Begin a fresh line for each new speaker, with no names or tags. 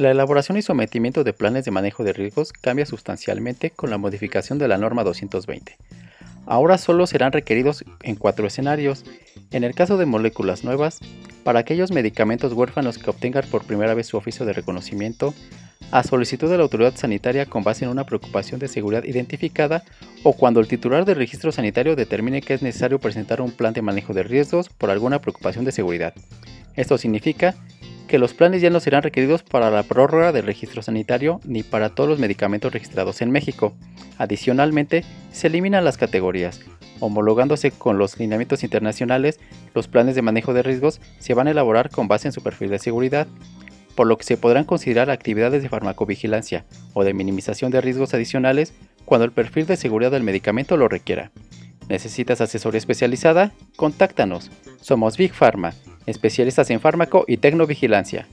La elaboración y sometimiento de planes de manejo de riesgos cambia sustancialmente con la modificación de la norma 220. Ahora solo serán requeridos en cuatro escenarios. En el caso de moléculas nuevas, para aquellos medicamentos huérfanos que obtengan por primera vez su oficio de reconocimiento, a solicitud de la autoridad sanitaria con base en una preocupación de seguridad identificada o cuando el titular del registro sanitario determine que es necesario presentar un plan de manejo de riesgos por alguna preocupación de seguridad. Esto significa que los planes ya no serán requeridos para la prórroga del registro sanitario ni para todos los medicamentos registrados en México. Adicionalmente, se eliminan las categorías. Homologándose con los lineamientos internacionales, los planes de manejo de riesgos se van a elaborar con base en su perfil de seguridad, por lo que se podrán considerar actividades de farmacovigilancia o de minimización de riesgos adicionales cuando el perfil de seguridad del medicamento lo requiera. ¿Necesitas asesoría especializada? Contáctanos. Somos Big Pharma, especialistas en fármaco y tecnovigilancia.